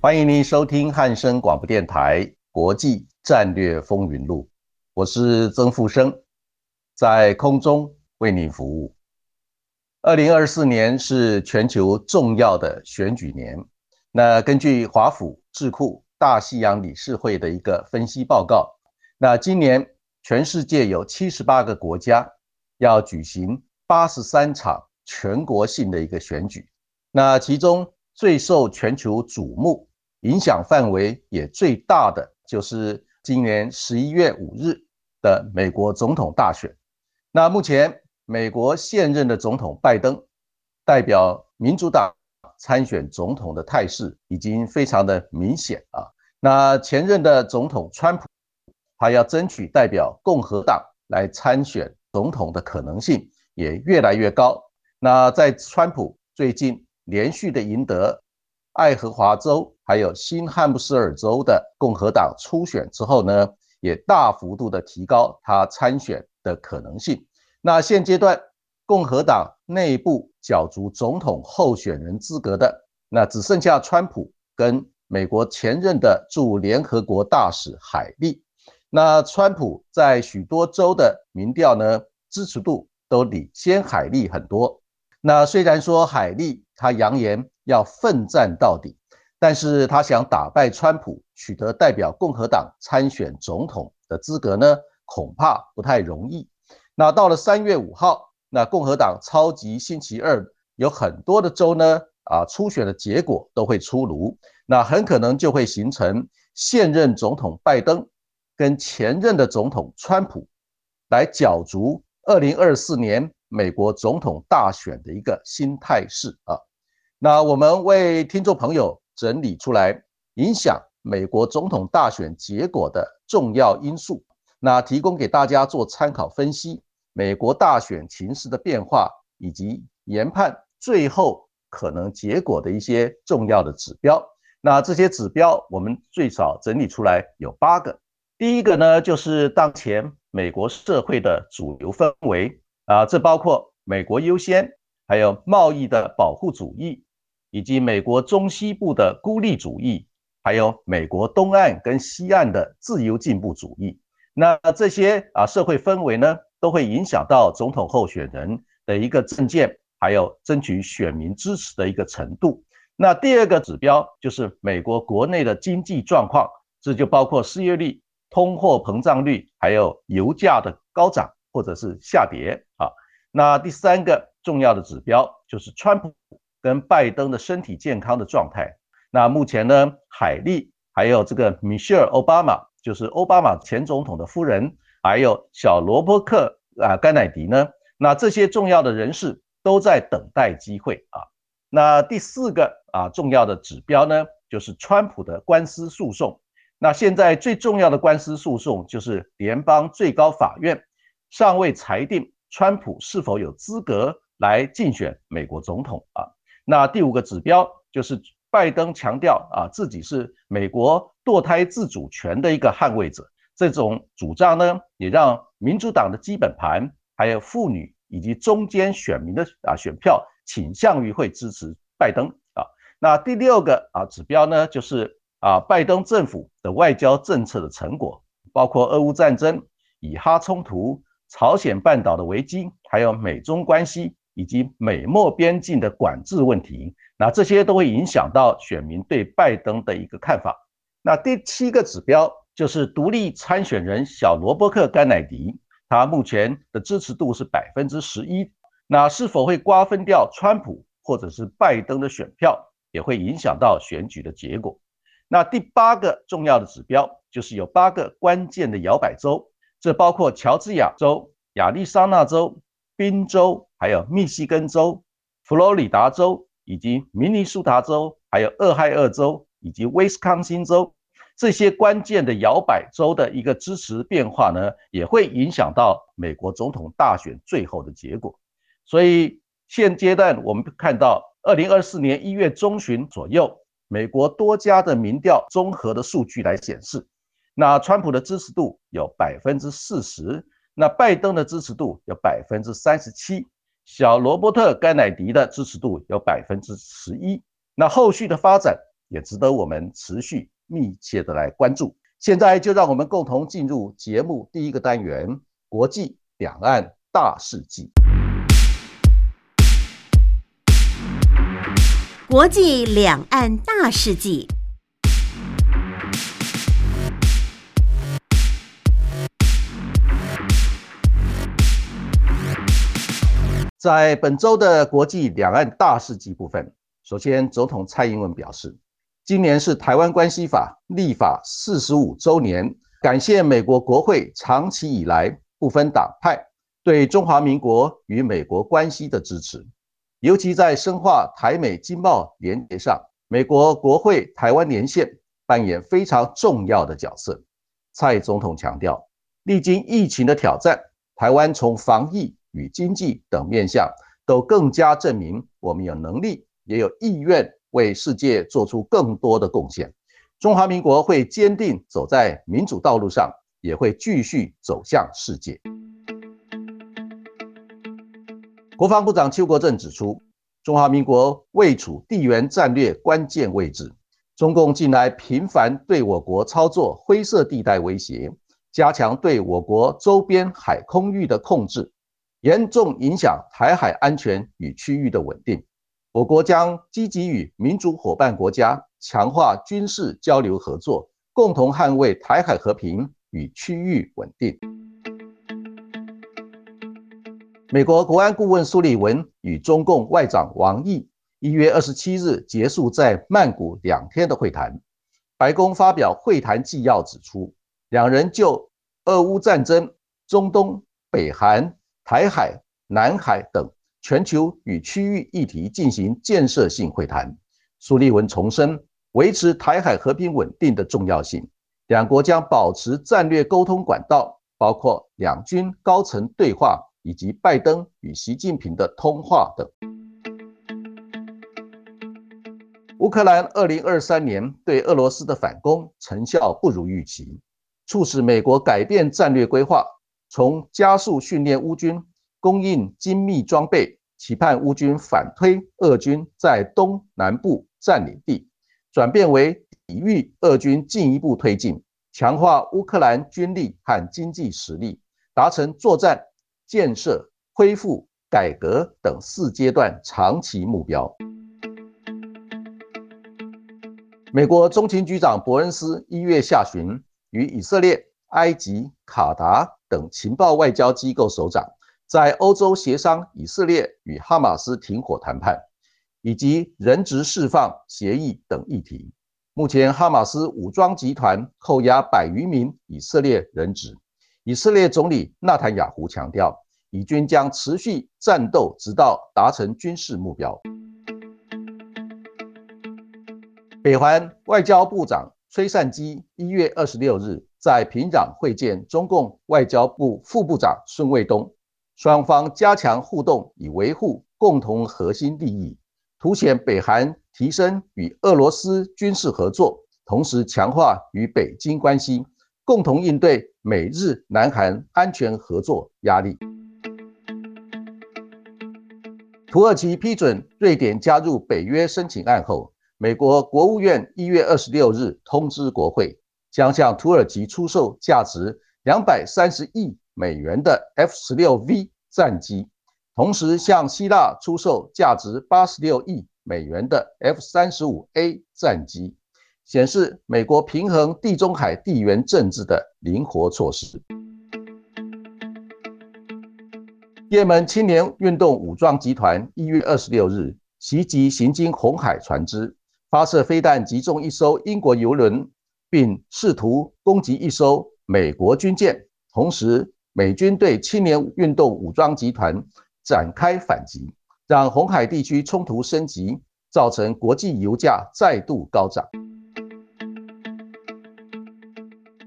欢迎您收听汉声广播电台《国际战略风云录》，我是曾富生，在空中为您服务。二零二四年是全球重要的选举年。那根据华府智库大西洋理事会的一个分析报告，那今年全世界有七十八个国家要举行八十三场全国性的一个选举。那其中最受全球瞩目。影响范围也最大的就是今年十一月五日的美国总统大选。那目前美国现任的总统拜登代表民主党参选总统的态势已经非常的明显啊。那前任的总统川普，他要争取代表共和党来参选总统的可能性也越来越高。那在川普最近连续的赢得。爱荷华州还有新罕布什尔州的共和党初选之后呢，也大幅度的提高他参选的可能性。那现阶段共和党内部角逐总统候选人资格的，那只剩下川普跟美国前任的驻联合国大使海利。那川普在许多州的民调呢，支持度都领先海利很多。那虽然说海利他扬言。要奋战到底，但是他想打败川普，取得代表共和党参选总统的资格呢，恐怕不太容易。那到了三月五号，那共和党超级星期二，有很多的州呢，啊，初选的结果都会出炉，那很可能就会形成现任总统拜登跟前任的总统川普来角逐二零二四年美国总统大选的一个新态势啊。那我们为听众朋友整理出来影响美国总统大选结果的重要因素，那提供给大家做参考分析。美国大选情势的变化以及研判最后可能结果的一些重要的指标。那这些指标我们最少整理出来有八个。第一个呢，就是当前美国社会的主流氛围啊，这包括美国优先，还有贸易的保护主义。以及美国中西部的孤立主义，还有美国东岸跟西岸的自由进步主义，那这些啊社会氛围呢，都会影响到总统候选人的一个政见，还有争取选民支持的一个程度。那第二个指标就是美国国内的经济状况，这就包括失业率、通货膨胀率，还有油价的高涨或者是下跌啊。那第三个重要的指标就是川普。跟拜登的身体健康的状态，那目前呢，海利还有这个米歇尔·奥巴马就是奥巴马前总统的夫人，还有小罗伯克啊甘乃迪呢，那这些重要的人士都在等待机会啊。那第四个啊重要的指标呢，就是川普的官司诉讼。那现在最重要的官司诉讼就是联邦最高法院尚未裁定川普是否有资格来竞选美国总统啊。那第五个指标就是拜登强调啊自己是美国堕胎自主权的一个捍卫者，这种主张呢，也让民主党的基本盘还有妇女以及中间选民的啊选票倾向于会支持拜登啊。那第六个啊指标呢，就是啊拜登政府的外交政策的成果，包括俄乌战争、以哈冲突、朝鲜半岛的危机，还有美中关系。以及美墨边境的管制问题，那这些都会影响到选民对拜登的一个看法。那第七个指标就是独立参选人小罗伯克甘乃迪，他目前的支持度是百分之十一。那是否会瓜分掉川普或者是拜登的选票？也会影响到选举的结果。那第八个重要的指标就是有八个关键的摇摆州，这包括乔治亚州、亚利桑那州、宾州，还有密西根州、佛罗里达州，以及明尼苏达州，还有俄亥俄州以及威斯康星州。这些关键的摇摆州的一个支持变化呢，也会影响到美国总统大选最后的结果。所以现阶段我们看到，二零二四年一月中旬左右，美国多家的民调综合的数据来显示，那川普的支持度有百分之四十，那拜登的支持度有百分之三十七，小罗伯特甘乃迪的支持度有百分之十一。那后续的发展也值得我们持续。密切的来关注，现在就让我们共同进入节目第一个单元——国际两岸大事记。国际两岸大事记，在本周的国际两岸大事记部分，首先，总统蔡英文表示。今年是台湾关系法立法四十五周年，感谢美国国会长期以来不分党派对中华民国与美国关系的支持，尤其在深化台美经贸联结上，美国国会台湾连线扮演非常重要的角色。蔡总统强调，历经疫情的挑战，台湾从防疫与经济等面向都更加证明我们有能力也有意愿。为世界做出更多的贡献，中华民国会坚定走在民主道路上，也会继续走向世界。国防部长邱国正指出，中华民国位处地缘战略关键位置，中共近来频繁对我国操作灰色地带威胁，加强对我国周边海空域的控制，严重影响台海安全与区域的稳定。我国将积极与民主伙伴国家强化军事交流合作，共同捍卫台海和平与区域稳定。美国国安顾问苏利文与中共外长王毅一月二十七日结束在曼谷两天的会谈。白宫发表会谈纪要指出，两人就俄乌战争、中东、北韩、台海、南海等。全球与区域议题进行建设性会谈，苏利文重申维持台海和平稳定的重要性。两国将保持战略沟通管道，包括两军高层对话以及拜登与习近平的通话等。乌克兰二零二三年对俄罗斯的反攻成效不如预期，促使美国改变战略规划，从加速训练乌军。供应精密装备，期盼乌军反推俄军在东南部占领地，转变为抵御俄军进一步推进，强化乌克兰军力和经济实力，达成作战、建设、恢复、改革等四阶段长期目标。美国中情局长伯恩斯一月下旬与以色列、埃及、卡达等情报外交机构首长。在欧洲协商以色列与哈马斯停火谈判，以及人质释放协议等议题。目前，哈马斯武装集团扣押百余名以色列人质。以色列总理纳坦雅胡强调，以军将持续战斗，直到达成军事目标。北韩外交部长崔善基一月二十六日在平壤会见中共外交部副部长孙卫东。双方加强互动，以维护共同核心利益，凸显北韩提升与俄罗斯军事合作，同时强化与北京关系，共同应对美日南韩安全合作压力。土耳其批准瑞典加入北约申请案后，美国国务院一月二十六日通知国会，将向土耳其出售价值两百三十亿。美元的 F 十六 V 战机，同时向希腊出售价值八十六亿美元的 F 三十五 A 战机，显示美国平衡地中海地缘政治的灵活措施。也门青年运动武装集团一月二十六日袭击行经红海船只，发射飞弹击中一艘英国游轮，并试图攻击一艘美国军舰。同时，美军对青年运动武装集团展开反击，让红海地区冲突升级，造成国际油价再度高涨。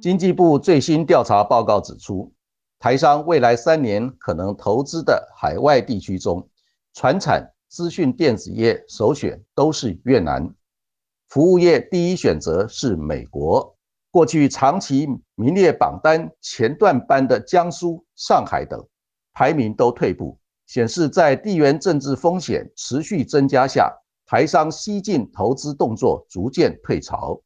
经济部最新调查报告指出，台商未来三年可能投资的海外地区中，船产、资讯电子业首选都是越南，服务业第一选择是美国。过去长期名列榜单前段班的江苏、上海等，排名都退步，显示在地缘政治风险持续增加下，台商西进投资动作逐渐退潮。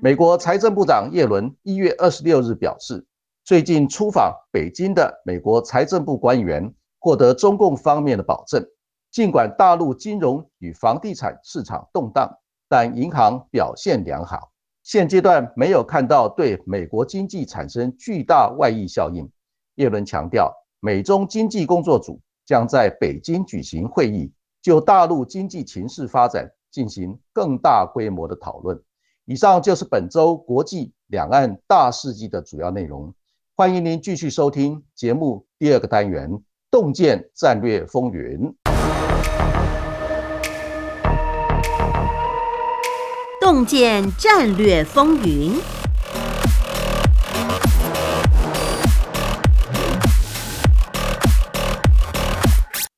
美国财政部长耶伦一月二十六日表示，最近出访北京的美国财政部官员获得中共方面的保证，尽管大陆金融与房地产市场动荡，但银行表现良好，现阶段没有看到对美国经济产生巨大外溢效应。耶伦强调，美中经济工作组将在北京举行会议，就大陆经济情势发展进行更大规模的讨论。以上就是本周国际两岸大事记的主要内容。欢迎您继续收听节目第二个单元《洞见战略风云》。洞见战略风云。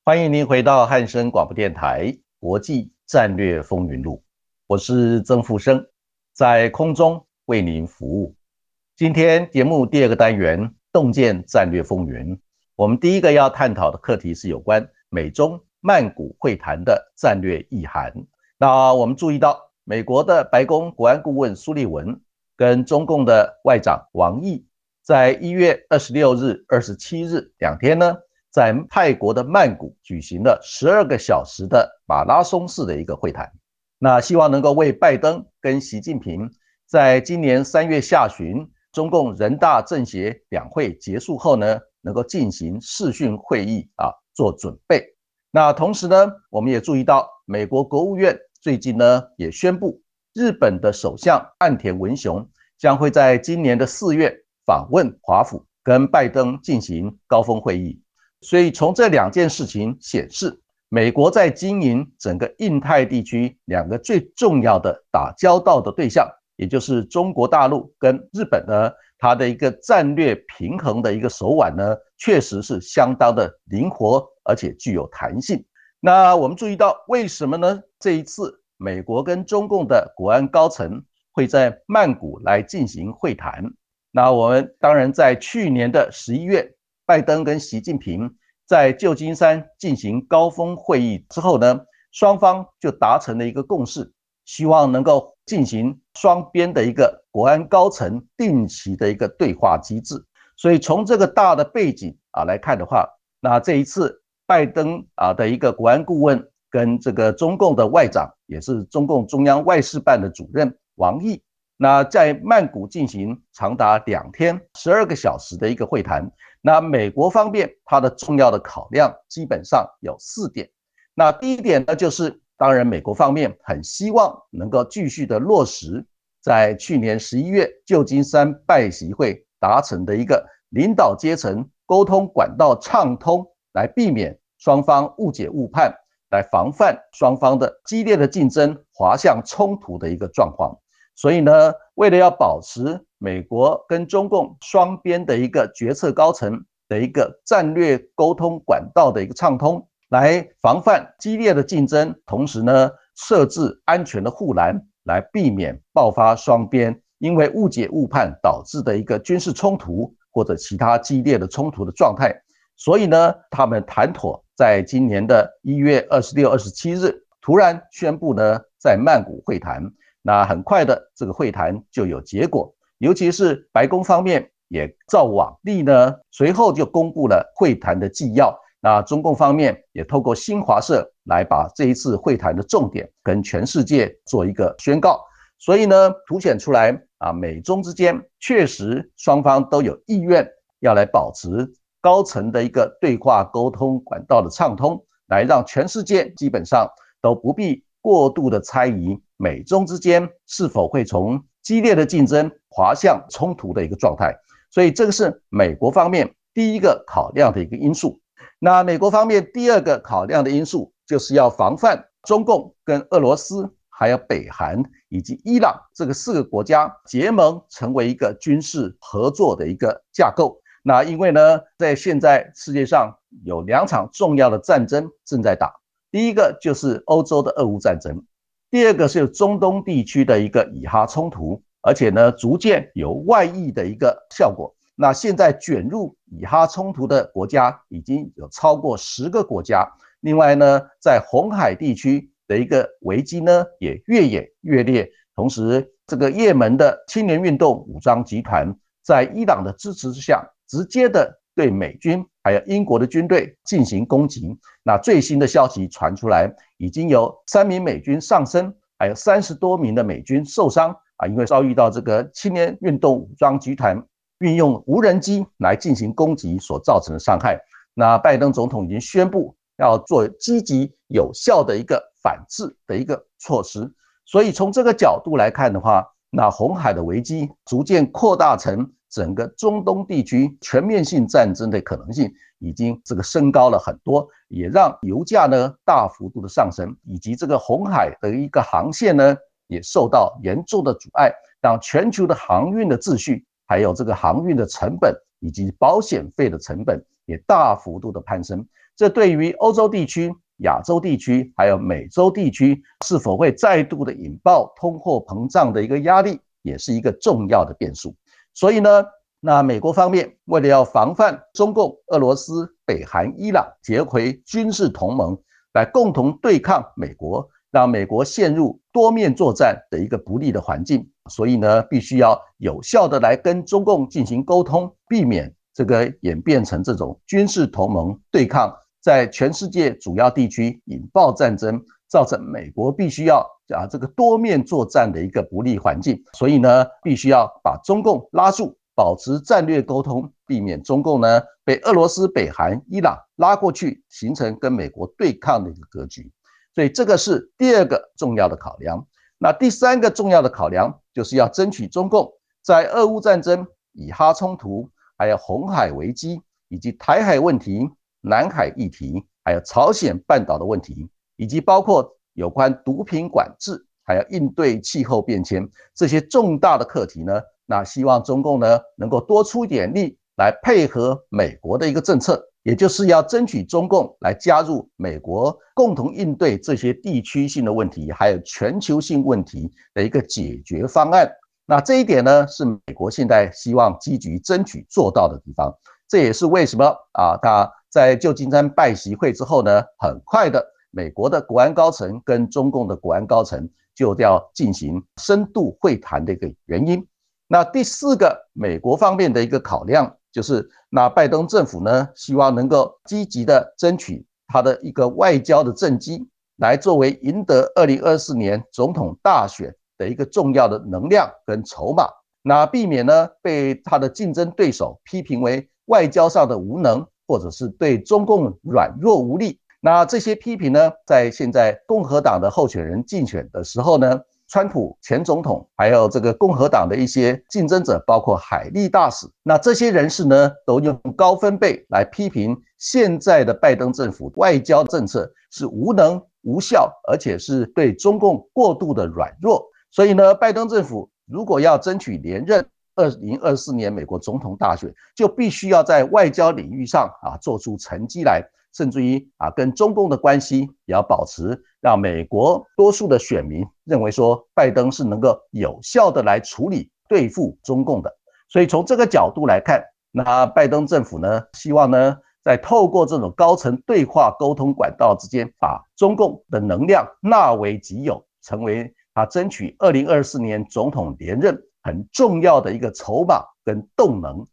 欢迎您回到汉声广播电台《国际战略风云录》，我是曾富生。在空中为您服务。今天节目第二个单元《洞见战略风云》，我们第一个要探讨的课题是有关美中曼谷会谈的战略意涵。那我们注意到，美国的白宫国安顾问苏利文跟中共的外长王毅，在一月二十六日、二十七日两天呢，在泰国的曼谷举行了十二个小时的马拉松式的一个会谈。那希望能够为拜登跟习近平在今年三月下旬中共人大政协两会结束后呢，能够进行视讯会议啊做准备。那同时呢，我们也注意到美国国务院最近呢也宣布，日本的首相岸田文雄将会在今年的四月访问华府，跟拜登进行高峰会议。所以从这两件事情显示。美国在经营整个印太地区两个最重要的打交道的对象，也就是中国大陆跟日本呢，它的一个战略平衡的一个手腕呢，确实是相当的灵活，而且具有弹性。那我们注意到，为什么呢？这一次美国跟中共的国安高层会在曼谷来进行会谈。那我们当然在去年的十一月，拜登跟习近平。在旧金山进行高峰会议之后呢，双方就达成了一个共识，希望能够进行双边的一个国安高层定期的一个对话机制。所以从这个大的背景啊来看的话，那这一次拜登啊的一个国安顾问跟这个中共的外长，也是中共中央外事办的主任王毅，那在曼谷进行长达两天十二个小时的一个会谈。那美国方面，它的重要的考量基本上有四点。那第一点呢，就是当然美国方面很希望能够继续的落实在去年十一月旧金山拜习会达成的一个领导阶层沟通管道畅通，来避免双方误解误判，来防范双方的激烈的竞争滑向冲突的一个状况。所以呢，为了要保持美国跟中共双边的一个决策高层的一个战略沟通管道的一个畅通，来防范激烈的竞争，同时呢，设置安全的护栏，来避免爆发双边因为误解误判导致的一个军事冲突或者其他激烈的冲突的状态。所以呢，他们谈妥，在今年的一月二十六、二十七日，突然宣布呢，在曼谷会谈。那很快的，这个会谈就有结果，尤其是白宫方面也照往例呢，随后就公布了会谈的纪要。那中共方面也透过新华社来把这一次会谈的重点跟全世界做一个宣告。所以呢，凸显出来啊，美中之间确实双方都有意愿要来保持高层的一个对话沟通管道的畅通，来让全世界基本上。都不必过度的猜疑美中之间是否会从激烈的竞争滑向冲突的一个状态。所以这个是美国方面第一个考量的一个因素。那美国方面第二个考量的因素，就是要防范中共跟俄罗斯。还有北韩以及伊朗这个四个国家结盟，成为一个军事合作的一个架构。那因为呢，在现在世界上有两场重要的战争正在打，第一个就是欧洲的俄乌战争，第二个是中东地区的一个以哈冲突，而且呢，逐渐有外溢的一个效果。那现在卷入以哈冲突的国家已经有超过十个国家，另外呢，在红海地区。的一个危机呢，也越演越烈。同时，这个也门的青年运动武装集团在伊朗的支持之下，直接的对美军还有英国的军队进行攻击。那最新的消息传出来，已经有三名美军丧生，还有三十多名的美军受伤啊，因为遭遇到这个青年运动武装集团运用无人机来进行攻击所造成的伤害。那拜登总统已经宣布要做积极有效的一个。反制的一个措施，所以从这个角度来看的话，那红海的危机逐渐扩大成整个中东地区全面性战争的可能性，已经这个升高了很多，也让油价呢大幅度的上升，以及这个红海的一个航线呢也受到严重的阻碍，让全球的航运的秩序，还有这个航运的成本以及保险费的成本也大幅度的攀升，这对于欧洲地区。亚洲地区还有美洲地区是否会再度的引爆通货膨胀的一个压力，也是一个重要的变数。所以呢，那美国方面为了要防范中共、俄罗斯、北韩、伊朗结回军事同盟，来共同对抗美国，让美国陷入多面作战的一个不利的环境。所以呢，必须要有效的来跟中共进行沟通，避免这个演变成这种军事同盟对抗。在全世界主要地区引爆战争，造成美国必须要啊这个多面作战的一个不利环境，所以呢，必须要把中共拉住，保持战略沟通，避免中共呢被俄罗斯、北韩、伊朗拉过去，形成跟美国对抗的一个格局。所以这个是第二个重要的考量。那第三个重要的考量，就是要争取中共在俄乌战争、以哈冲突、还有红海危机以及台海问题。南海议题，还有朝鲜半岛的问题，以及包括有关毒品管制，还有应对气候变迁这些重大的课题呢？那希望中共呢能够多出一点力来配合美国的一个政策，也就是要争取中共来加入美国，共同应对这些地区性的问题，还有全球性问题的一个解决方案。那这一点呢，是美国现在希望积极争取做到的地方。这也是为什么啊，他。在旧金山拜习会之后呢，很快的，美国的国安高层跟中共的国安高层就要进行深度会谈的一个原因。那第四个，美国方面的一个考量就是，那拜登政府呢，希望能够积极的争取他的一个外交的政绩，来作为赢得二零二四年总统大选的一个重要的能量跟筹码，那避免呢被他的竞争对手批评为外交上的无能。或者是对中共软弱无力，那这些批评呢，在现在共和党的候选人竞选的时候呢，川普前总统还有这个共和党的一些竞争者，包括海利大使，那这些人士呢，都用高分贝来批评现在的拜登政府外交政策是无能无效，而且是对中共过度的软弱。所以呢，拜登政府如果要争取连任，二零二四年美国总统大选就必须要在外交领域上啊做出成绩来，甚至于啊跟中共的关系也要保持，让美国多数的选民认为说拜登是能够有效的来处理对付中共的。所以从这个角度来看，那拜登政府呢希望呢在透过这种高层对话沟通管道之间，把中共的能量纳为己有，成为他争取二零二四年总统连任。很重要的一个筹码跟动能。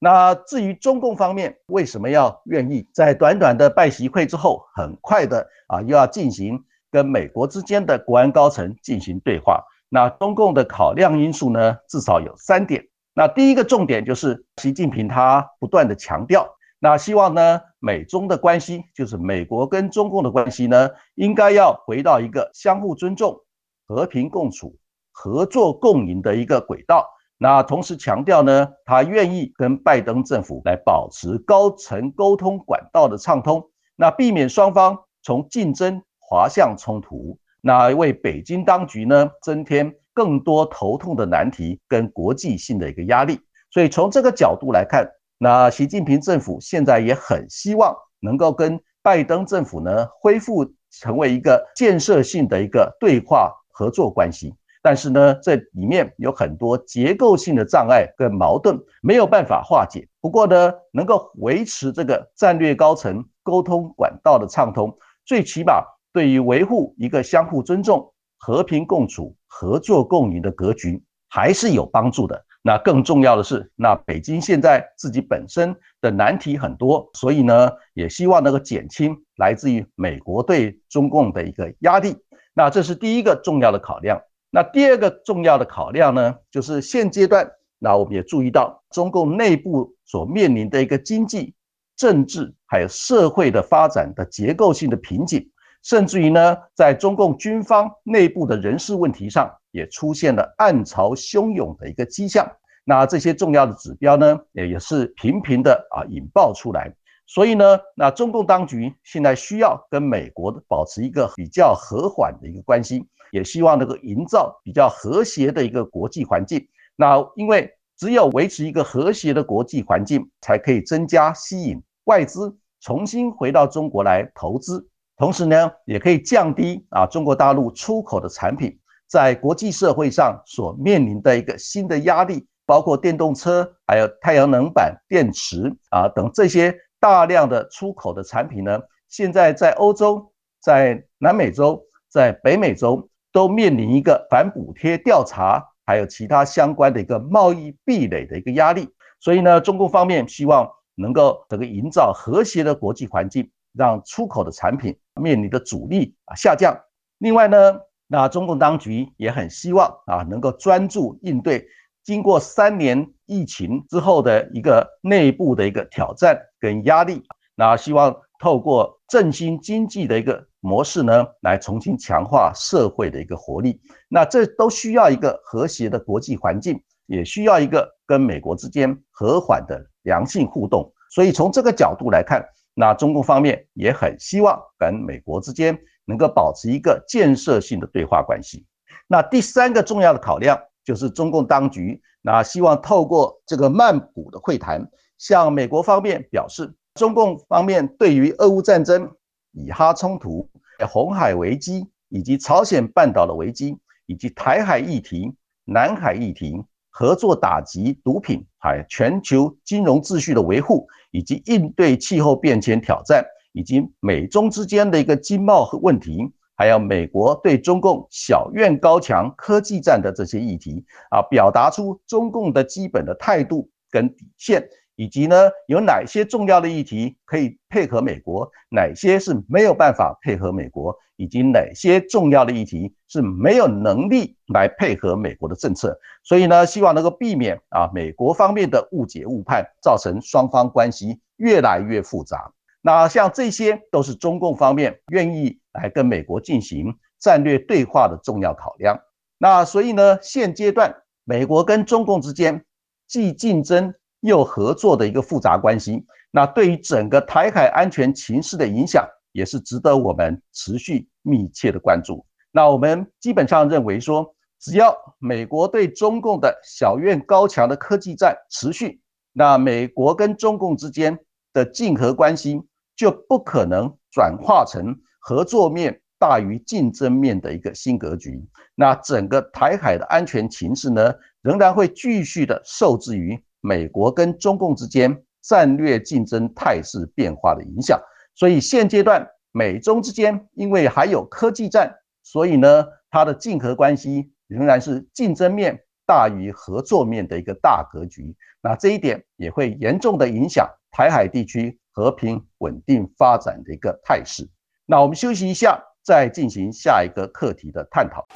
那至于中共方面为什么要愿意在短短的拜习会之后，很快的啊又要进行跟美国之间的国安高层进行对话？那中共的考量因素呢，至少有三点。那第一个重点就是习近平他不断的强调，那希望呢美中的关系，就是美国跟中共的关系呢，应该要回到一个相互尊重、和平共处、合作共赢的一个轨道。那同时强调呢，他愿意跟拜登政府来保持高层沟通管道的畅通，那避免双方从竞争滑向冲突，那为北京当局呢增添更多头痛的难题跟国际性的一个压力。所以从这个角度来看，那习近平政府现在也很希望能够跟拜登政府呢恢复成为一个建设性的一个对话合作关系。但是呢，这里面有很多结构性的障碍跟矛盾没有办法化解。不过呢，能够维持这个战略高层沟通管道的畅通，最起码对于维护一个相互尊重、和平共处、合作共赢的格局还是有帮助的。那更重要的是，那北京现在自己本身的难题很多，所以呢，也希望能够减轻来自于美国对中共的一个压力。那这是第一个重要的考量。那第二个重要的考量呢，就是现阶段，那我们也注意到中共内部所面临的一个经济、政治还有社会的发展的结构性的瓶颈，甚至于呢，在中共军方内部的人事问题上，也出现了暗潮汹涌的一个迹象。那这些重要的指标呢，也也是频频的啊引爆出来。所以呢，那中共当局现在需要跟美国保持一个比较和缓的一个关系。也希望能够营造比较和谐的一个国际环境。那因为只有维持一个和谐的国际环境，才可以增加吸引外资重新回到中国来投资，同时呢，也可以降低啊中国大陆出口的产品在国际社会上所面临的一个新的压力，包括电动车、还有太阳能板、电池啊等这些大量的出口的产品呢，现在在欧洲、在南美洲、在北美洲。都面临一个反补贴调查，还有其他相关的一个贸易壁垒的一个压力，所以呢，中共方面希望能够这个营造和谐的国际环境，让出口的产品面临的阻力啊下降。另外呢，那中共当局也很希望啊能够专注应对经过三年疫情之后的一个内部的一个挑战跟压力，那希望透过振兴经济的一个。模式呢，来重新强化社会的一个活力。那这都需要一个和谐的国际环境，也需要一个跟美国之间和缓的良性互动。所以从这个角度来看，那中共方面也很希望跟美国之间能够保持一个建设性的对话关系。那第三个重要的考量就是中共当局那希望透过这个曼谷的会谈，向美国方面表示，中共方面对于俄乌战争。以哈冲突、红海危机，以及朝鲜半岛的危机，以及台海议题、南海议题，合作打击毒品，还有全球金融秩序的维护，以及应对气候变迁挑战，以及美中之间的一个经贸问题，还有美国对中共小院高墙科技战的这些议题啊，表达出中共的基本的态度跟底线。以及呢，有哪些重要的议题可以配合美国，哪些是没有办法配合美国，以及哪些重要的议题是没有能力来配合美国的政策。所以呢，希望能够避免啊美国方面的误解误判，造成双方关系越来越复杂。那像这些都是中共方面愿意来跟美国进行战略对话的重要考量。那所以呢，现阶段美国跟中共之间既竞争。又合作的一个复杂关系，那对于整个台海安全情势的影响，也是值得我们持续密切的关注。那我们基本上认为说，只要美国对中共的小院高墙的科技战持续，那美国跟中共之间的竞合关系就不可能转化成合作面大于竞争面的一个新格局。那整个台海的安全情势呢，仍然会继续的受制于。美国跟中共之间战略竞争态势变化的影响，所以现阶段美中之间因为还有科技战，所以呢，它的竞合关系仍然是竞争面大于合作面的一个大格局。那这一点也会严重的影响台海地区和平稳定发展的一个态势。那我们休息一下，再进行下一个课题的探讨。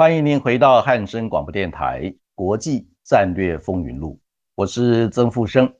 欢迎您回到汉声广播电台《国际战略风云录》，我是曾富生，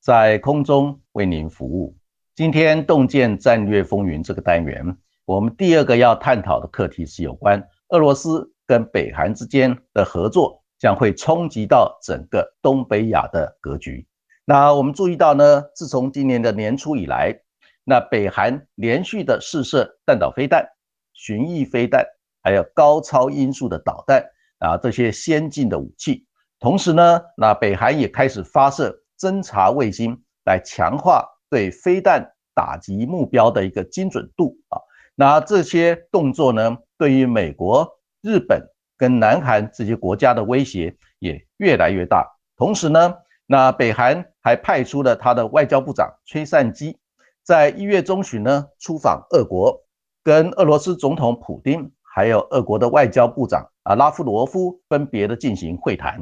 在空中为您服务。今天洞见战略风云这个单元，我们第二个要探讨的课题是有关俄罗斯跟北韩之间的合作将会冲击到整个东北亚的格局。那我们注意到呢，自从今年的年初以来，那北韩连续的试射弹道飞弹、巡弋飞弹。还有高超音速的导弹啊，这些先进的武器。同时呢，那北韩也开始发射侦察卫星，来强化对飞弹打击目标的一个精准度啊。那这些动作呢，对于美国、日本跟南韩这些国家的威胁也越来越大。同时呢，那北韩还派出了他的外交部长崔善基，在一月中旬呢出访俄国，跟俄罗斯总统普京。还有俄国的外交部长啊拉夫罗夫分别的进行会谈，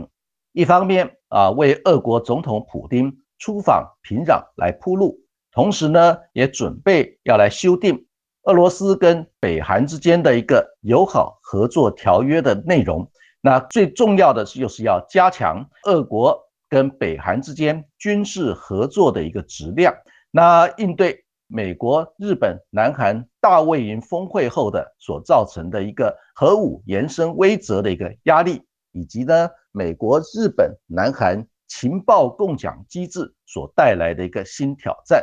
一方面啊为俄国总统普京出访平壤来铺路，同时呢也准备要来修订俄罗斯跟北韩之间的一个友好合作条约的内容。那最重要的是就是要加强俄国跟北韩之间军事合作的一个质量，那应对。美国、日本、南韩大卫营峰会后的所造成的一个核武延伸威则的一个压力，以及呢美国、日本、南韩情报共享机制所带来的一个新挑战。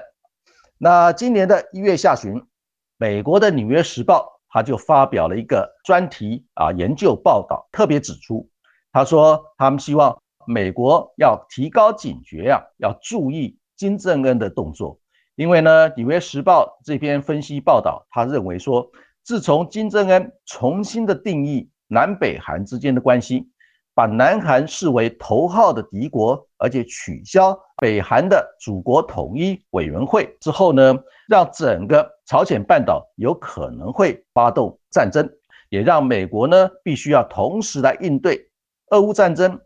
那今年的一月下旬，美国的《纽约时报》他就发表了一个专题啊研究报道，特别指出，他说他们希望美国要提高警觉啊，要注意金正恩的动作。因为呢，《纽约时报》这篇分析报道，他认为说，自从金正恩重新的定义南北韩之间的关系，把南韩视为头号的敌国，而且取消北韩的祖国统一委员会之后呢，让整个朝鲜半岛有可能会发动战争，也让美国呢必须要同时来应对俄乌战争、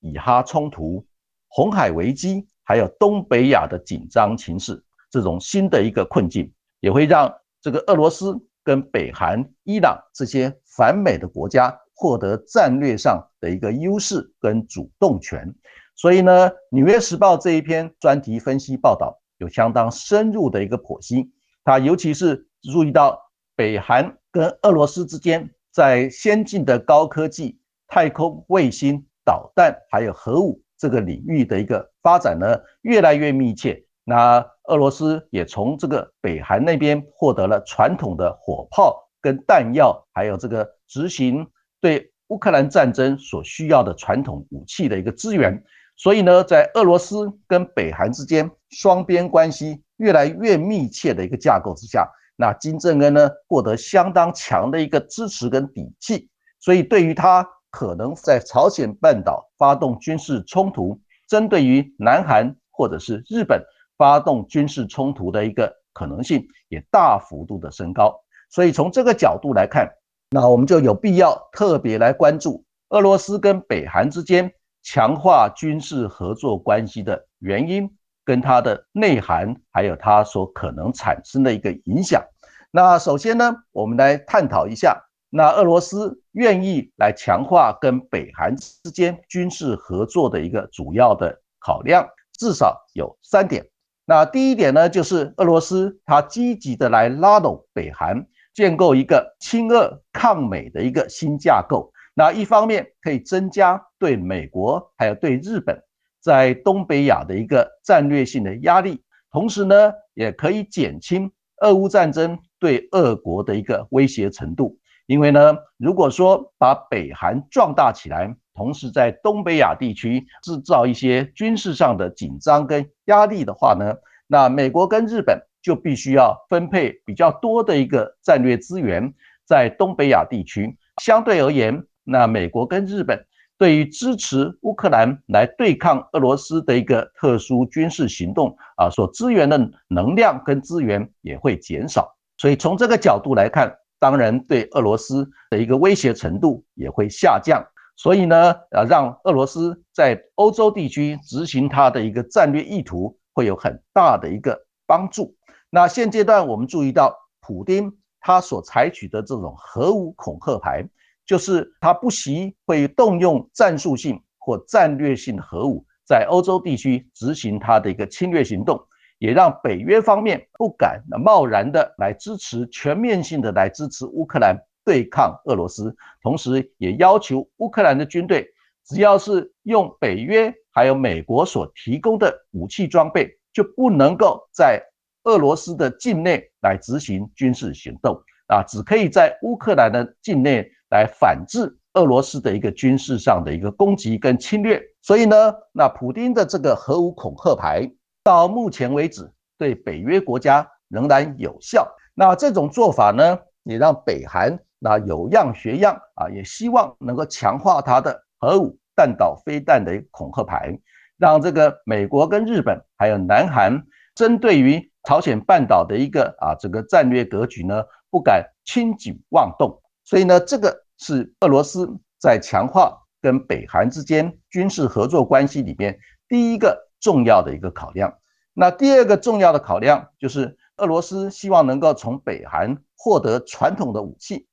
以哈冲突、红海危机，还有东北亚的紧张情势。这种新的一个困境，也会让这个俄罗斯跟北韩、伊朗这些反美的国家获得战略上的一个优势跟主动权。所以呢，《纽约时报》这一篇专题分析报道有相当深入的一个剖析。它尤其是注意到北韩跟俄罗斯之间在先进的高科技、太空卫星、导弹还有核武这个领域的一个发展呢，越来越密切。那俄罗斯也从这个北韩那边获得了传统的火炮跟弹药，还有这个执行对乌克兰战争所需要的传统武器的一个资源。所以呢，在俄罗斯跟北韩之间双边关系越来越密切的一个架构之下，那金正恩呢获得相当强的一个支持跟底气。所以对于他可能在朝鲜半岛发动军事冲突，针对于南韩或者是日本。发动军事冲突的一个可能性也大幅度的升高，所以从这个角度来看，那我们就有必要特别来关注俄罗斯跟北韩之间强化军事合作关系的原因，跟它的内涵，还有它所可能产生的一个影响。那首先呢，我们来探讨一下，那俄罗斯愿意来强化跟北韩之间军事合作的一个主要的考量，至少有三点。那第一点呢，就是俄罗斯它积极的来拉拢北韩，建构一个亲俄抗美的一个新架构。那一方面可以增加对美国还有对日本在东北亚的一个战略性的压力，同时呢，也可以减轻俄乌战争对俄国的一个威胁程度。因为呢，如果说把北韩壮大起来，同时在东北亚地区制造一些军事上的紧张跟压力的话呢，那美国跟日本就必须要分配比较多的一个战略资源在东北亚地区。相对而言，那美国跟日本对于支持乌克兰来对抗俄罗斯的一个特殊军事行动啊，所支援的能量跟资源也会减少。所以从这个角度来看，当然对俄罗斯的一个威胁程度也会下降。所以呢，呃，让俄罗斯在欧洲地区执行它的一个战略意图，会有很大的一个帮助。那现阶段我们注意到，普京他所采取的这种核武恐吓牌，就是他不惜会动用战术性或战略性核武，在欧洲地区执行他的一个侵略行动，也让北约方面不敢贸然的来支持全面性的来支持乌克兰对抗俄罗斯，同时也要求乌克兰的军队，只要是用北约还有美国所提供的武器装备，就不能够在俄罗斯的境内来执行军事行动啊，只可以在乌克兰的境内来反制俄罗斯的一个军事上的一个攻击跟侵略。所以呢，那普京的这个核武恐吓牌到目前为止对北约国家仍然有效。那这种做法呢，也让北韩那有样学样啊，也希望能够强化它的核武弹道飞弹的一个恐吓牌，让这个美国跟日本还有南韩针对于。朝鲜半岛的一个啊，这个战略格局呢，不敢轻举妄动，所以呢，这个是俄罗斯在强化跟北韩之间军事合作关系里面第一个重要的一个考量。那第二个重要的考量就是，俄罗斯希望能够从北韩获得传统的武器，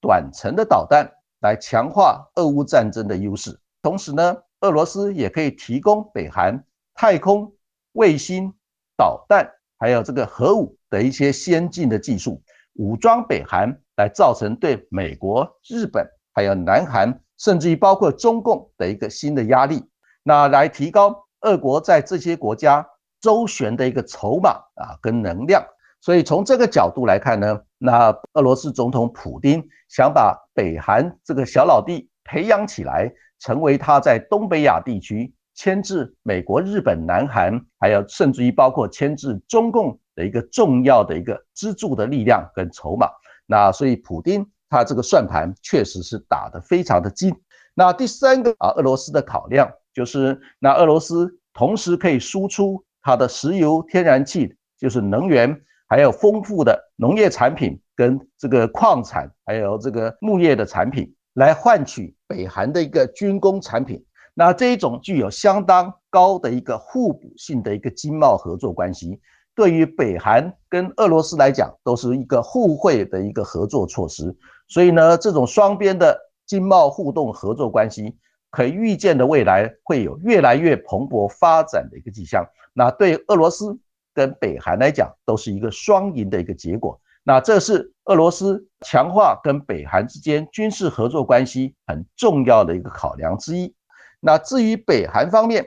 短程的导弹来强化俄乌战争的优势。同时呢，俄罗斯也可以提供北韩太空卫星导弹。还有这个核武的一些先进的技术，武装北韩，来造成对美国、日本还有南韩，甚至于包括中共的一个新的压力，那来提高俄国在这些国家周旋的一个筹码啊跟能量。所以从这个角度来看呢，那俄罗斯总统普京想把北韩这个小老弟培养起来，成为他在东北亚地区。牵制美国、日本、南韩，还有甚至于包括牵制中共的一个重要的一个支柱的力量跟筹码。那所以普京他这个算盘确实是打得非常的精。那第三个啊，俄罗斯的考量就是，那俄罗斯同时可以输出它的石油、天然气，就是能源，还有丰富的农业产品跟这个矿产，还有这个牧业的产品，来换取北韩的一个军工产品。那这一种具有相当高的一个互补性的一个经贸合作关系，对于北韩跟俄罗斯来讲，都是一个互惠的一个合作措施。所以呢，这种双边的经贸互动合作关系，可预见的未来会有越来越蓬勃发展的一个迹象。那对俄罗斯跟北韩来讲，都是一个双赢的一个结果。那这是俄罗斯强化跟北韩之间军事合作关系很重要的一个考量之一。那至于北韩方面，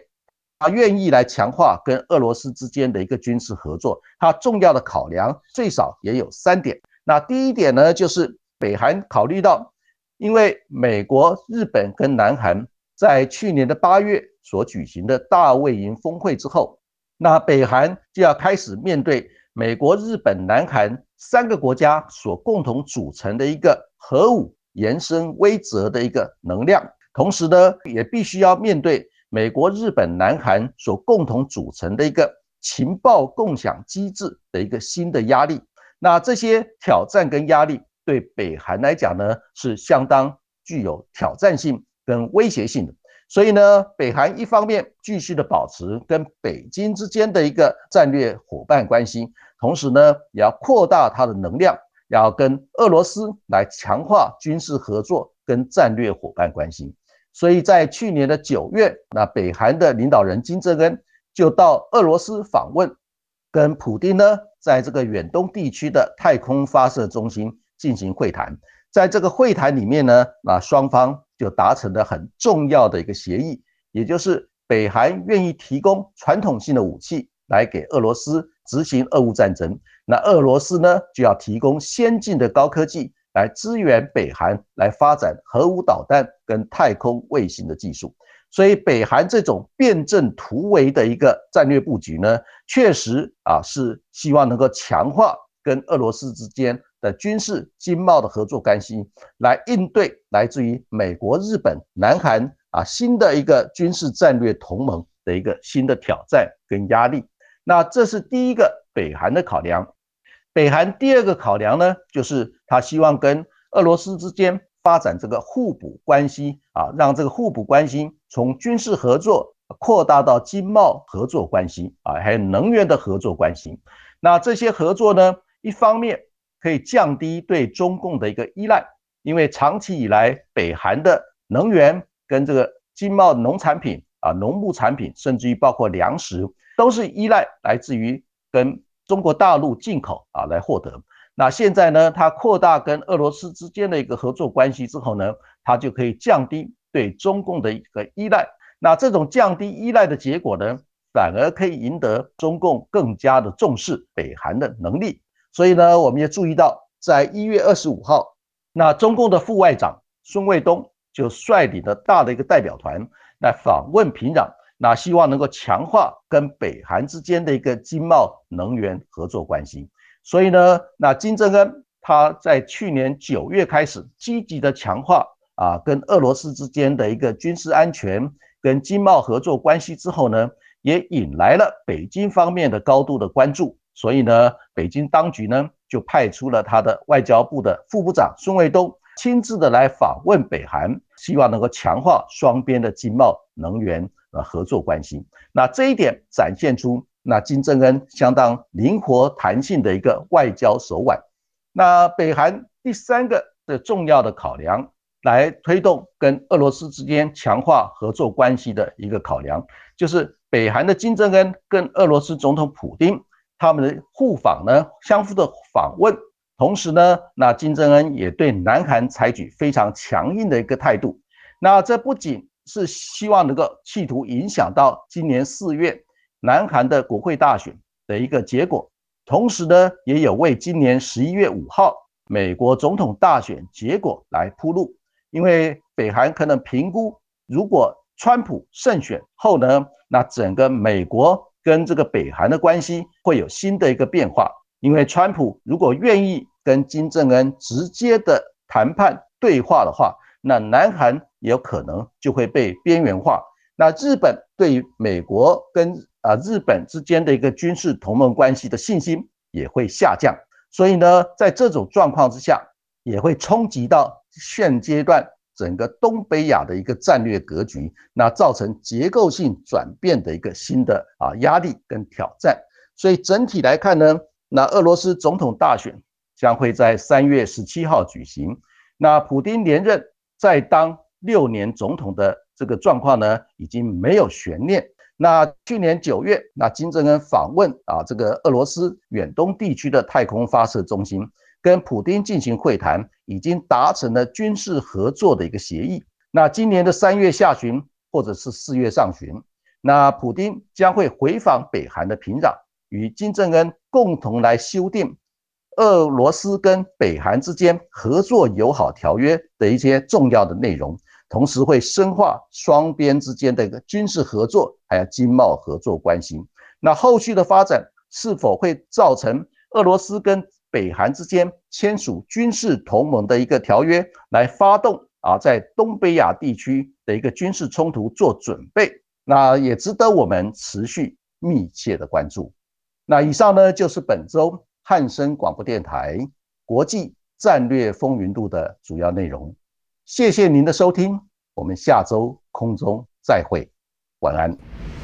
他愿意来强化跟俄罗斯之间的一个军事合作，它重要的考量最少也有三点。那第一点呢，就是北韩考虑到，因为美国、日本跟南韩在去年的八月所举行的大卫营峰会之后，那北韩就要开始面对美国、日本、南韩三个国家所共同组成的一个核武延伸威则的一个能量。同时呢，也必须要面对美国、日本、南韩所共同组成的一个情报共享机制的一个新的压力。那这些挑战跟压力对北韩来讲呢，是相当具有挑战性跟威胁性的。所以呢，北韩一方面继续的保持跟北京之间的一个战略伙伴关系，同时呢，也要扩大它的能量，要跟俄罗斯来强化军事合作跟战略伙伴关系。所以在去年的九月，那北韩的领导人金正恩就到俄罗斯访问，跟普京呢，在这个远东地区的太空发射中心进行会谈。在这个会谈里面呢，那双方就达成了很重要的一个协议，也就是北韩愿意提供传统性的武器来给俄罗斯执行俄乌战争，那俄罗斯呢就要提供先进的高科技。来支援北韩来发展核武导弹跟太空卫星的技术，所以北韩这种辩证突围的一个战略布局呢，确实啊是希望能够强化跟俄罗斯之间的军事经贸的合作关系，来应对来自于美国、日本、南韩啊新的一个军事战略同盟的一个新的挑战跟压力。那这是第一个北韩的考量。北韩第二个考量呢，就是他希望跟俄罗斯之间发展这个互补关系啊，让这个互补关系从军事合作扩大到经贸合作关系啊，还有能源的合作关系。那这些合作呢，一方面可以降低对中共的一个依赖，因为长期以来北韩的能源跟这个经贸农产品啊、农牧产品，甚至于包括粮食，都是依赖来自于跟中国大陆进口啊来获得。那现在呢，它扩大跟俄罗斯之间的一个合作关系之后呢，它就可以降低对中共的一个依赖。那这种降低依赖的结果呢，反而可以赢得中共更加的重视北韩的能力。所以呢，我们也注意到，在一月二十五号，那中共的副外长孙卫东就率领了大的一个代表团来访问平壤，那希望能够强化跟北韩之间的一个经贸能源合作关系。所以呢，那金正恩他在去年九月开始积极的强化啊，跟俄罗斯之间的一个军事安全跟经贸合作关系之后呢，也引来了北京方面的高度的关注。所以呢，北京当局呢就派出了他的外交部的副部长孙卫东亲自的来访问北韩，希望能够强化双边的经贸能源呃合作关系。那这一点展现出。那金正恩相当灵活弹性的一个外交手腕。那北韩第三个的重要的考量，来推动跟俄罗斯之间强化合作关系的一个考量，就是北韩的金正恩跟俄罗斯总统普京他们的互访呢，相互的访问。同时呢，那金正恩也对南韩采取非常强硬的一个态度。那这不仅是希望能够企图影响到今年四月。南韩的国会大选的一个结果，同时呢，也有为今年十一月五号美国总统大选结果来铺路。因为北韩可能评估，如果川普胜选后呢，那整个美国跟这个北韩的关系会有新的一个变化。因为川普如果愿意跟金正恩直接的谈判对话的话，那南韩也有可能就会被边缘化。那日本对美国跟啊，日本之间的一个军事同盟关系的信心也会下降，所以呢，在这种状况之下，也会冲击到现阶段整个东北亚的一个战略格局，那造成结构性转变的一个新的啊压力跟挑战。所以整体来看呢，那俄罗斯总统大选将会在三月十七号举行，那普京连任再当六年总统的这个状况呢，已经没有悬念。那去年九月，那金正恩访问啊这个俄罗斯远东地区的太空发射中心，跟普京进行会谈，已经达成了军事合作的一个协议。那今年的三月下旬或者是四月上旬，那普京将会回访北韩的平壤，与金正恩共同来修订俄罗斯跟北韩之间合作友好条约的一些重要的内容。同时会深化双边之间的一个军事合作，还有经贸合作关系。那后续的发展是否会造成俄罗斯跟北韩之间签署军事同盟的一个条约，来发动啊在东北亚地区的一个军事冲突做准备？那也值得我们持续密切的关注。那以上呢就是本周汉声广播电台国际战略风云录的主要内容。谢谢您的收听，我们下周空中再会，晚安。